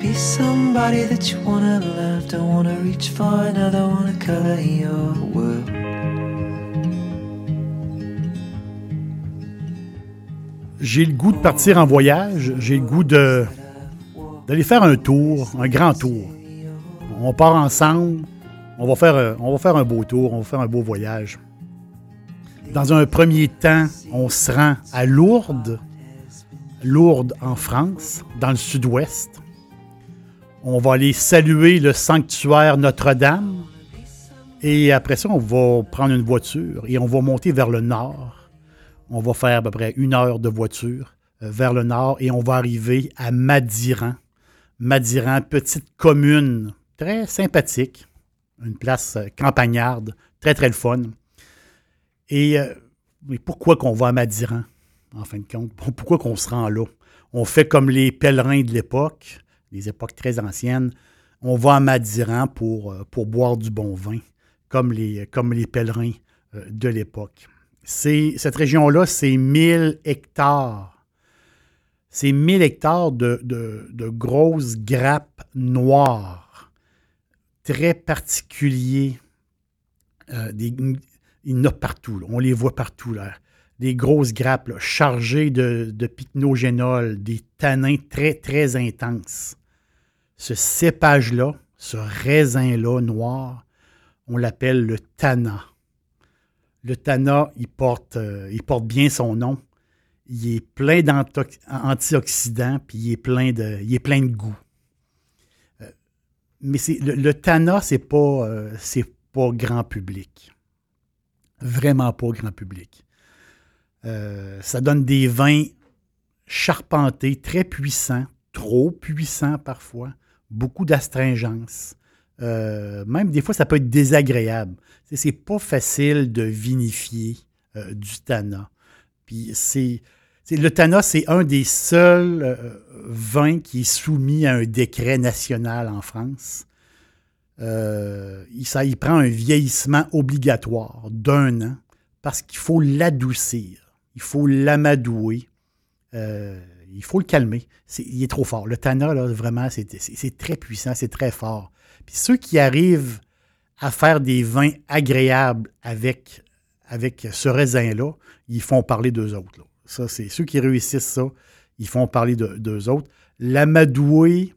Be somebody that you love. Don't reach your world. J'ai le goût de partir en voyage. J'ai le goût d'aller faire un tour, un grand tour. On part ensemble. On va, faire, euh, on va faire un beau tour, on va faire un beau voyage. Dans un premier temps, on se rend à Lourdes, Lourdes en France, dans le sud-ouest. On va aller saluer le sanctuaire Notre-Dame. Et après ça, on va prendre une voiture et on va monter vers le nord. On va faire à peu près une heure de voiture euh, vers le nord et on va arriver à Madiran. Madiran, petite commune très sympathique, une place euh, campagnarde, très très le fun. Et euh, mais pourquoi qu'on va à Madiran, en fin de compte? Pourquoi qu'on se rend là? On fait comme les pèlerins de l'époque, des époques très anciennes. On va à Madiran pour, euh, boire du bon vin, comme les, pèlerins de l'époque. Cette région-là, c'est 1000 hectares. C'est 1000 hectares de, grosses grappes noires très particuliers. Euh, il y en a partout. On les voit partout. Là. Des grosses grappes chargées de, de pycnogénol, des tanins très, très intenses. Ce cépage-là, ce raisin-là noir, on l'appelle le tana. Le tana, il porte, euh, bien son nom. Il est plein d'antioxydants, puis il est plein de, il goût mais c'est, le, le Tana, c'est pas, euh, pas grand public. Vraiment pas grand public. Euh, ça donne des vins charpentés, très puissants, trop puissants parfois, beaucoup d'astringence. Euh, même des fois, ça peut être désagréable. C'est, pas facile de vinifier euh, du Tana. Puis c'est, le Tana, c'est un des seuls vins qui est soumis à un décret national en France. Euh, ça, il prend un vieillissement obligatoire d'un an parce qu'il faut l'adoucir, il faut l'amadouer, euh, il faut le calmer. C'est- il est trop fort. Le Tana, là, vraiment, c'est très puissant, c'est très fort. Puis ceux qui arrivent à faire des vins agréables avec, ce raisin-là, ils font parler d'eux autres. Ça, c'est ceux qui réussissent ça, ils font parler de- d'eux autres. L'amadouer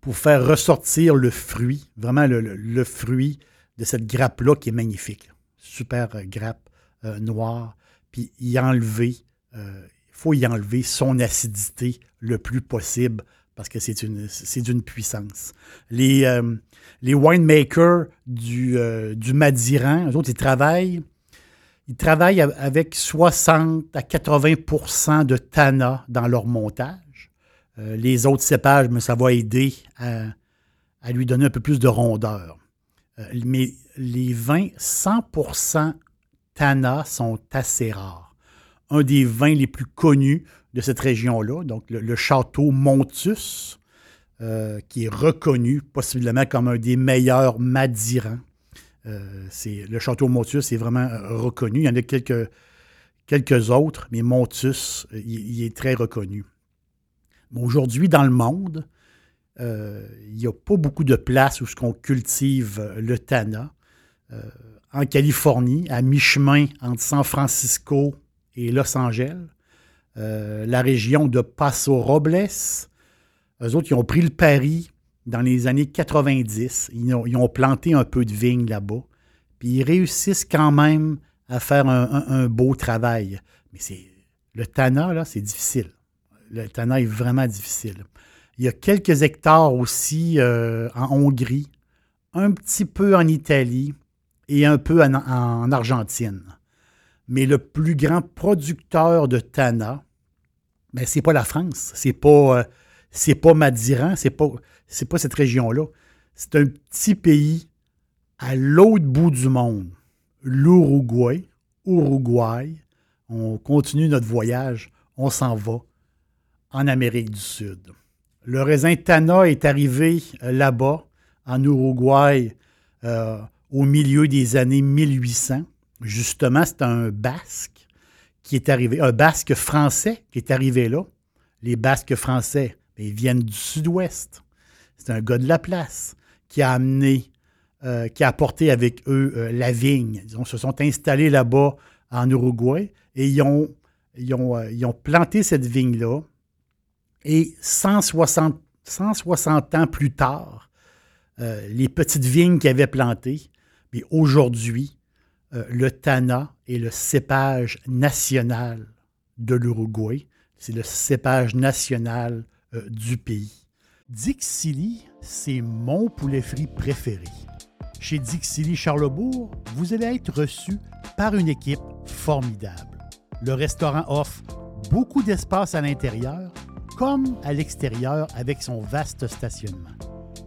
pour faire ressortir le fruit, vraiment le, fruit de cette grappe-là qui est magnifique. Super grappe euh, noire. Puis y enlever, euh, il faut y enlever son acidité le plus possible parce que c'est une- d'une puissance. Les, euh, les winemakers du, euh, du Madiran, eux autres, ils travaillent ils travaillent avec 60 à 80% de Tana dans leur montage. Euh, les autres cépages, mais ça va aider à, lui donner un peu plus de rondeur. Euh, mais les vins 100 Tana sont assez rares. Un des vins les plus connus de cette région-là, donc le, château Montus, euh, qui est reconnu possiblement comme un des meilleurs Madirans. Euh, le château Montus est vraiment euh, reconnu. Il y en a quelques, autres, mais Montus, il, est très reconnu. Aujourd'hui, dans le monde, il n'y a pas beaucoup de places où ce qu'on cultive le Tana. En Californie, à mi-chemin entre San Francisco et Los Angeles, euh, la région de Paso Robles, eux autres, ils ont pris le pari dans les années 90. Ils ont, planté un peu de vignes là-bas. Puis ils réussissent quand même à faire un beau travail. Mais c'est Le Tana, là, c'est difficile. Le Tana est vraiment difficile. Il y a quelques hectares aussi euh, en Hongrie, un petit peu en Italie et un peu en, Argentine. Mais le plus grand producteur de Tana, mais ben, c'est pas la France, c'est pas, euh, pas Madiran, c'est pas, pas cette région-là. C'est un petit pays à l'autre bout du monde, l'Uruguay, Uruguay. On continue notre voyage, on s'en va en Amérique du Sud. Le raisin Tana est arrivé euh, là-bas, en Uruguay, euh, au milieu des années 1800. Justement, c'est un Basque qui est arrivé, un Basque français qui est arrivé là. Les Basques français, ben, ils viennent du sud-ouest. C'est un gars de la place qui a amené, euh, qui a apporté avec eux la vigne. Ils se sont installés là-bas en Uruguay et ils ont, ils ont planté cette vigne-là et 160, 160 ans plus tard, euh, les petites vignes qu'ils avaient plantées, mais aujourd'hui, euh, le Tana est le cépage national de l'Uruguay. C'est le cépage national euh, du pays. Dixili, c'est mon poulet frit préféré. Chez Dixili Charlebourg, vous allez être reçu par une équipe formidable. Le restaurant offre beaucoup d'espace à l'intérieur comme à l'extérieur avec son vaste stationnement.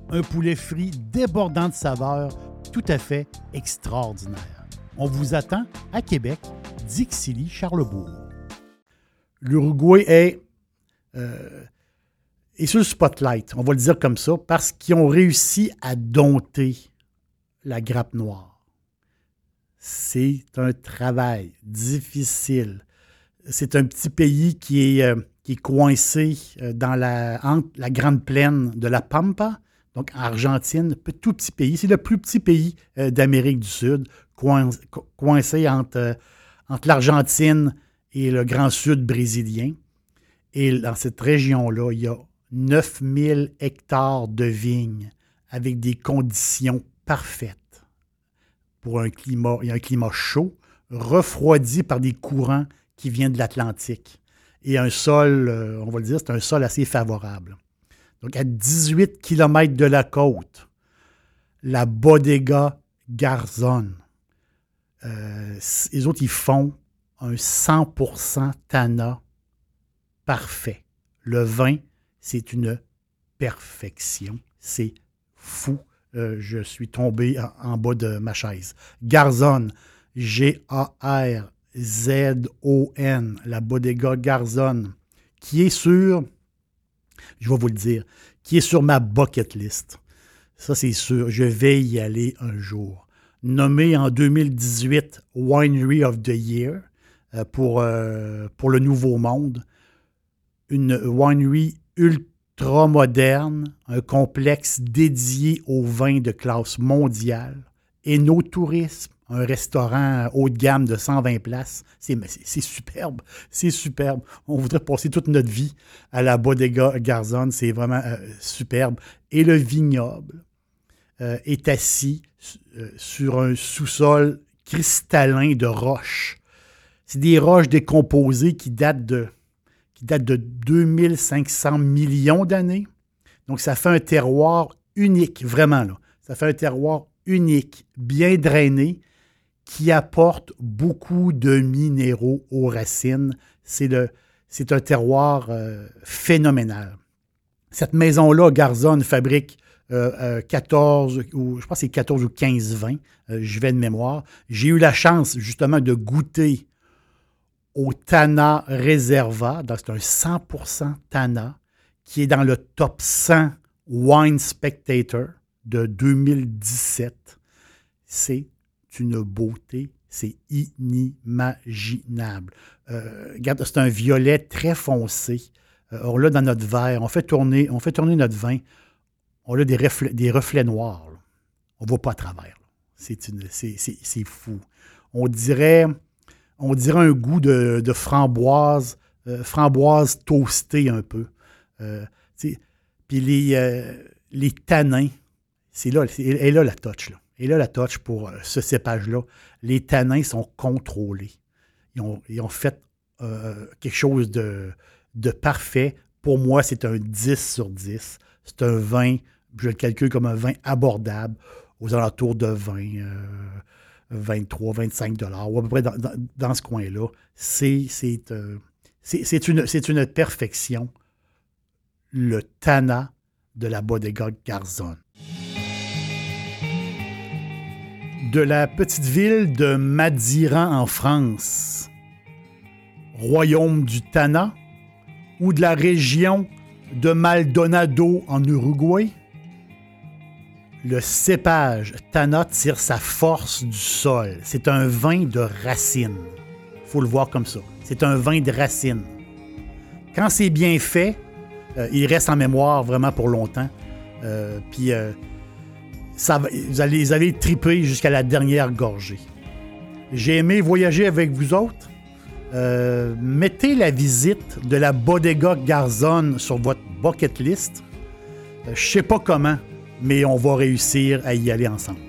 Un poulet frit débordant de saveurs, tout à fait extraordinaire. On vous attend à Québec, Dixilly, Charlebourg. L'Uruguay est, euh, est sur le spotlight, on va le dire comme ça, parce qu'ils ont réussi à dompter la grappe noire. C'est un travail difficile. C'est un petit pays qui est, euh, qui est coincé euh, dans la, la grande plaine de la Pampa, donc en Argentine, tout petit pays. C'est le plus petit pays euh, d'Amérique du Sud, coincé entre, euh, entre l'Argentine et le Grand Sud brésilien. Et dans cette région-là, il y a 9000 hectares de vignes avec des conditions parfaites pour un climat. Il y a un climat chaud, refroidi par des courants qui viennent de l'Atlantique et un sol, euh, on va le dire, c'est un sol assez favorable. Donc, à 18 km de la côte, la Bodega Garzon. Euh, les autres, ils font un 100% Tana parfait. Le vin, c'est une perfection. C'est fou. Euh, je suis tombé en, en, bas de ma chaise. Garzon, G-A-R Z-O-N, la Bodega Garzon, qui est sur, je vais vous le dire, qui est sur ma bucket list. Ça, c'est sûr, je vais y aller un jour. Nommé en 2018 Winery of the Year euh, pour, euh, pour le Nouveau Monde, une winery ultra moderne, un complexe dédié aux vins de classe mondiale, et nos tourismes un restaurant haut de gamme de 120 places. C'est superbe. C'est superbe. On voudrait passer toute notre vie à la Bodega Garzon. C'est vraiment euh, superbe. Et le vignoble euh, est assis euh, sur un sous-sol cristallin de roches. C'est des roches décomposées qui datent de, qui datent de 2500 millions d'années. Donc, ça fait un terroir unique, vraiment. Là. Ça fait un terroir unique, bien drainé, qui apporte beaucoup de minéraux aux racines. C'est un terroir euh, phénoménal. Cette maison-là, Garzone, fabrique 14, euh, euh, ou je pense c'est 14 ou 15 vins, je vais de mémoire. J'ai eu la chance justement de goûter au Tana Reserva, donc c'est un 100% Tana, qui est dans le top 100 Wine Spectator de 2017. C'est une beauté, c'est inimaginable. Euh, regarde, c'est un violet très foncé. Euh, on dans notre verre, on fait tourner, on fait tourner notre vin, on a des reflets, noirs. On ne voit pas à travers. C'est, fou. On dirait, un goût de, framboise, euh, framboise toastée un peu. Puis les, les tanins, c'est là, est là la touch. Là. Et là, la touch pour euh, ce cépage-là, les tanins sont contrôlés. Ils ont, fait euh, quelque chose de, parfait. Pour moi, c'est un 10 sur 10. C'est un vin, je le calcule comme un vin abordable, aux alentours de 20, 23, 25 dollars, ou à peu près dans, ce coin-là. C'est euh, c'est une, une perfection. Le Tana de la Bodega Garzon. De la petite ville de Madiran en France, royaume du Tana, ou de la région de Maldonado en Uruguay, le cépage Tana tire sa force du sol. C'est un vin de racine. faut le voir comme ça. C'est un vin de racine. Quand c'est bien fait, euh, il reste en mémoire vraiment pour longtemps. Euh, puis euh, vous, allez, vous triper jusqu'à la dernière gorgée. J'ai aimé voyager avec vous autres. mettez la visite de la Bodega Garzon sur votre bucket list. Je sais pas comment, mais on va réussir à y aller ensemble.